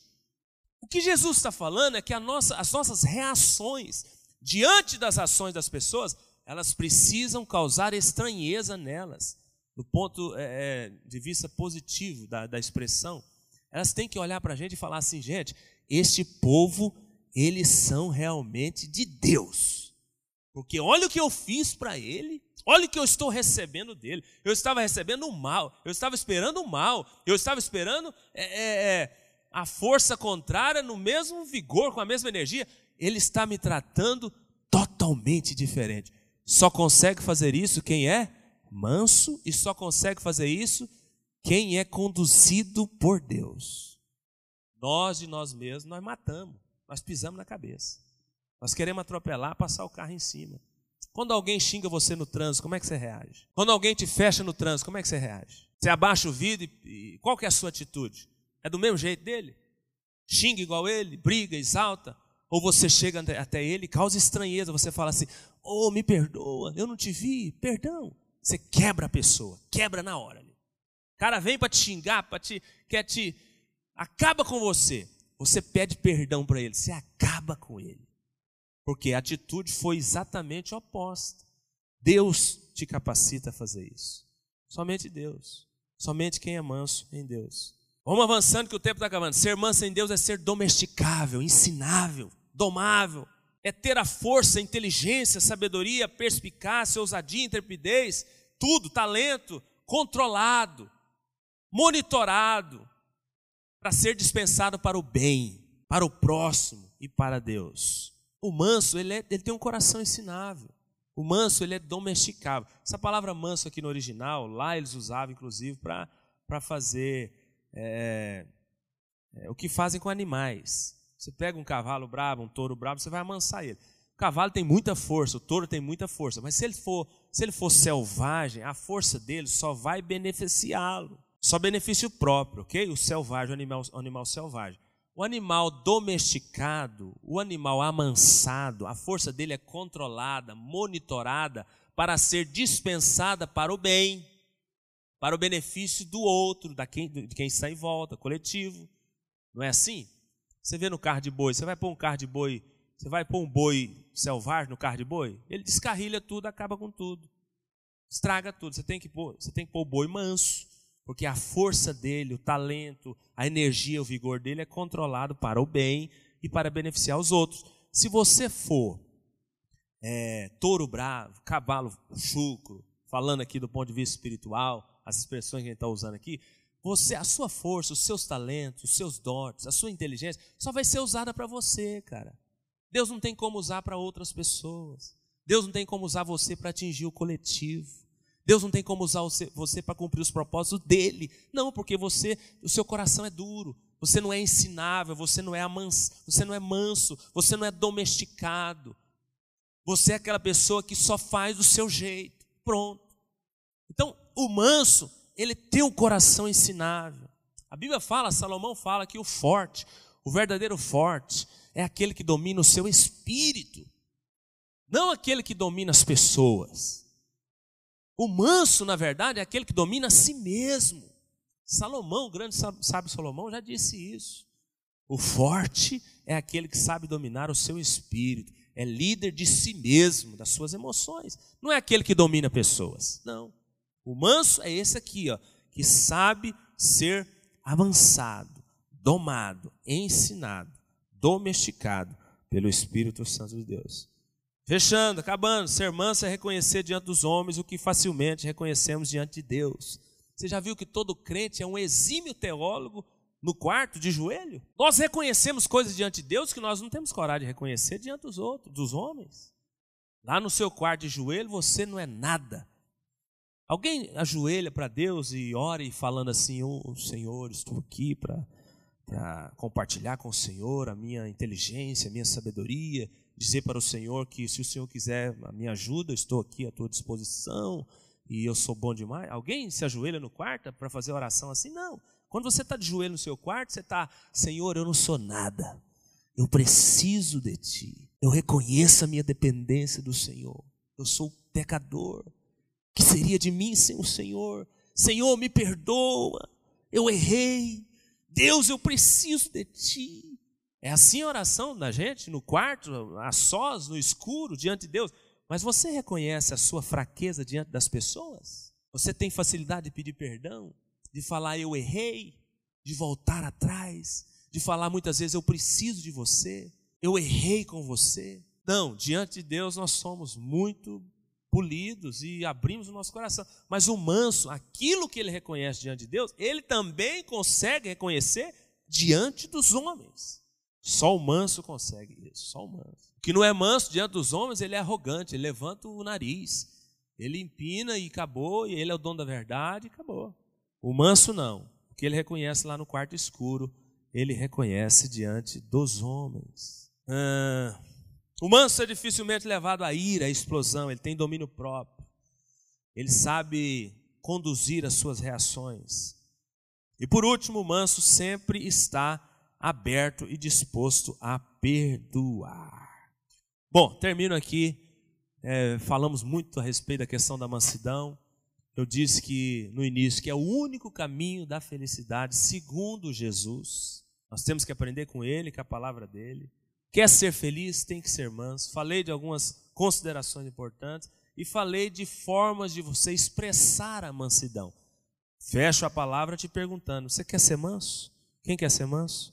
O que Jesus está falando é que nossa, as nossas reações diante das ações das pessoas, elas precisam causar estranheza nelas, do ponto é, é, de vista positivo da, da expressão. Elas têm que olhar para a gente e falar assim, gente, este povo, eles são realmente de Deus. Porque olha o que eu fiz para ele, olha o que eu estou recebendo dele. Eu estava recebendo o mal, eu estava esperando o mal, eu estava esperando é, é, é a força contrária, no mesmo vigor, com a mesma energia, ele está me tratando totalmente diferente. Só consegue fazer isso quem é manso e só consegue fazer isso quem é conduzido por Deus. Nós de nós mesmos, nós matamos, nós pisamos na cabeça. Nós queremos atropelar, passar o carro em cima. Quando alguém xinga você no trânsito, como é que você reage? Quando alguém te fecha no trânsito, como é que você reage? Você abaixa o vidro e, e qual que é a sua atitude? É do mesmo jeito dele? Xinga igual ele, briga, exalta? Ou você chega até ele, causa estranheza, você fala assim: "Oh, me perdoa, eu não te vi, perdão". Você quebra a pessoa, quebra na hora. O cara vem para te xingar, para te quer te acaba com você. Você pede perdão para ele, você acaba com ele. Porque a atitude foi exatamente oposta. Deus te capacita a fazer isso. Somente Deus. Somente quem é manso em Deus. Vamos avançando que o tempo está acabando. Ser manso em Deus é ser domesticável, ensinável, domável. É ter a força, a inteligência, a sabedoria, a perspicácia, a ousadia, a intrepidez, tudo, talento, controlado, monitorado, para ser dispensado para o bem, para o próximo e para Deus. O manso, ele, é, ele tem um coração ensinável. O manso, ele é domesticável. Essa palavra manso aqui no original, lá eles usavam inclusive para fazer é, é, o que fazem com animais. Você pega um cavalo bravo, um touro bravo, você vai amansar ele. O cavalo tem muita força, o touro tem muita força, mas se ele for, se ele for selvagem, a força dele só vai beneficiá-lo. Só benefício próprio, ok? O selvagem, o animal, o animal selvagem. O animal domesticado, o animal amansado, a força dele é controlada, monitorada para ser dispensada para o bem, para o benefício do outro, de quem, de quem está em volta, coletivo. Não é assim? Você vê no carro de boi, você vai pôr um carro de boi, você vai pôr um boi selvagem no carro de boi, ele descarrilha tudo, acaba com tudo. Estraga tudo. Você tem que pôr, você tem que pôr o boi manso porque a força dele, o talento, a energia, o vigor dele é controlado para o bem e para beneficiar os outros. Se você for é, touro bravo, cavalo chucro, falando aqui do ponto de vista espiritual, as expressões que a gente está usando aqui, você, a sua força, os seus talentos, os seus dotes, a sua inteligência, só vai ser usada para você, cara. Deus não tem como usar para outras pessoas. Deus não tem como usar você para atingir o coletivo. Deus não tem como usar você para cumprir os propósitos dele. Não, porque você, o seu coração é duro. Você não é ensinável, você não é amans, você não é manso, você não é domesticado. Você é aquela pessoa que só faz do seu jeito. Pronto. Então, o manso, ele tem um coração ensinável. A Bíblia fala, Salomão fala que o forte, o verdadeiro forte, é aquele que domina o seu espírito, não aquele que domina as pessoas. O manso, na verdade, é aquele que domina a si mesmo. Salomão, o grande sábio Salomão, já disse isso. O forte é aquele que sabe dominar o seu espírito, é líder de si mesmo, das suas emoções. Não é aquele que domina pessoas, não. O manso é esse aqui, ó, que sabe ser avançado, domado, ensinado, domesticado pelo Espírito Santo de Deus. Fechando, acabando, ser manso é reconhecer diante dos homens o que facilmente reconhecemos diante de Deus. Você já viu que todo crente é um exímio teólogo no quarto de joelho? Nós reconhecemos coisas diante de Deus que nós não temos coragem de reconhecer diante dos outros, dos homens. Lá no seu quarto de joelho você não é nada. Alguém ajoelha para Deus e ora e falando assim: oh, Senhor, estou aqui para compartilhar com o Senhor a minha inteligência, a minha sabedoria dizer para o Senhor que se o Senhor quiser a minha ajuda, estou aqui à tua disposição e eu sou bom demais. Alguém se ajoelha no quarto para fazer oração assim? Não. Quando você está de joelho no seu quarto, você está, Senhor, eu não sou nada. Eu preciso de ti. Eu reconheço a minha dependência do Senhor. Eu sou pecador. Que seria de mim sem o Senhor? Senhor, me perdoa. Eu errei. Deus, eu preciso de ti. É assim a oração da gente, no quarto, a sós, no escuro, diante de Deus. Mas você reconhece a sua fraqueza diante das pessoas? Você tem facilidade de pedir perdão? De falar eu errei? De voltar atrás? De falar muitas vezes eu preciso de você? Eu errei com você? Não, diante de Deus nós somos muito polidos e abrimos o nosso coração. Mas o manso, aquilo que ele reconhece diante de Deus, ele também consegue reconhecer diante dos homens. Só o manso consegue isso, só o manso. O que não é manso diante dos homens, ele é arrogante, ele levanta o nariz, ele empina e acabou, e ele é o dono da verdade e acabou. O manso não, porque ele reconhece lá no quarto escuro, ele reconhece diante dos homens. Ah, O manso é dificilmente levado à ira, à explosão, ele tem domínio próprio. Ele sabe conduzir as suas reações. E por último, o manso sempre está aberto e disposto a perdoar. Bom, termino aqui. É, falamos muito a respeito da questão da mansidão. Eu disse que no início que é o único caminho da felicidade, segundo Jesus. Nós temos que aprender com Ele, com a palavra dele. Quer ser feliz, tem que ser manso. Falei de algumas considerações importantes e falei de formas de você expressar a mansidão. Fecho a palavra te perguntando: você quer ser manso? Quem quer ser manso?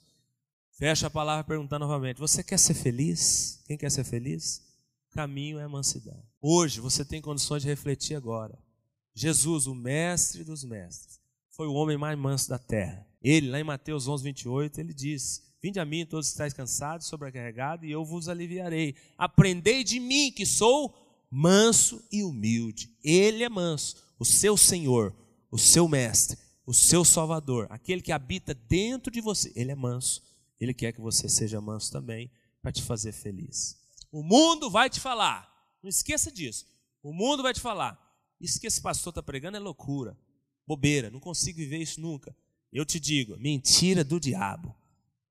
Fecho a palavra perguntando novamente: você quer ser feliz? Quem quer ser feliz? Caminho é mansidão. Hoje você tem condições de refletir agora. Jesus, o mestre dos mestres, foi o homem mais manso da terra. Ele, lá em Mateus 11, 28, ele diz: Vinde a mim, todos estáis cansados, sobrecarregados, e eu vos aliviarei. Aprendei de mim, que sou manso e humilde. Ele é manso, o seu Senhor, o seu mestre, o seu Salvador, aquele que habita dentro de você. Ele é manso. Ele quer que você seja manso também para te fazer feliz. O mundo vai te falar, não esqueça disso. O mundo vai te falar, isso que esse pastor está pregando é loucura, bobeira, não consigo viver isso nunca. Eu te digo, mentira do diabo.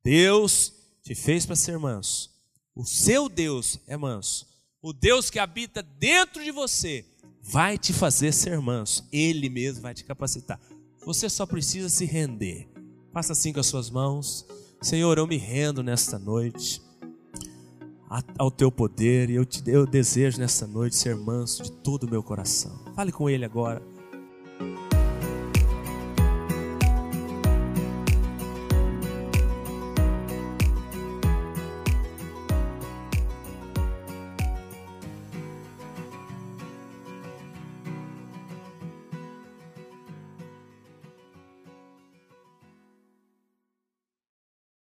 Deus te fez para ser manso. O seu Deus é manso. O Deus que habita dentro de você vai te fazer ser manso. Ele mesmo vai te capacitar. Você só precisa se render. Faça assim com as suas mãos. Senhor, eu me rendo nesta noite ao teu poder e eu te eu desejo nesta noite ser manso de todo o meu coração. Fale com ele agora.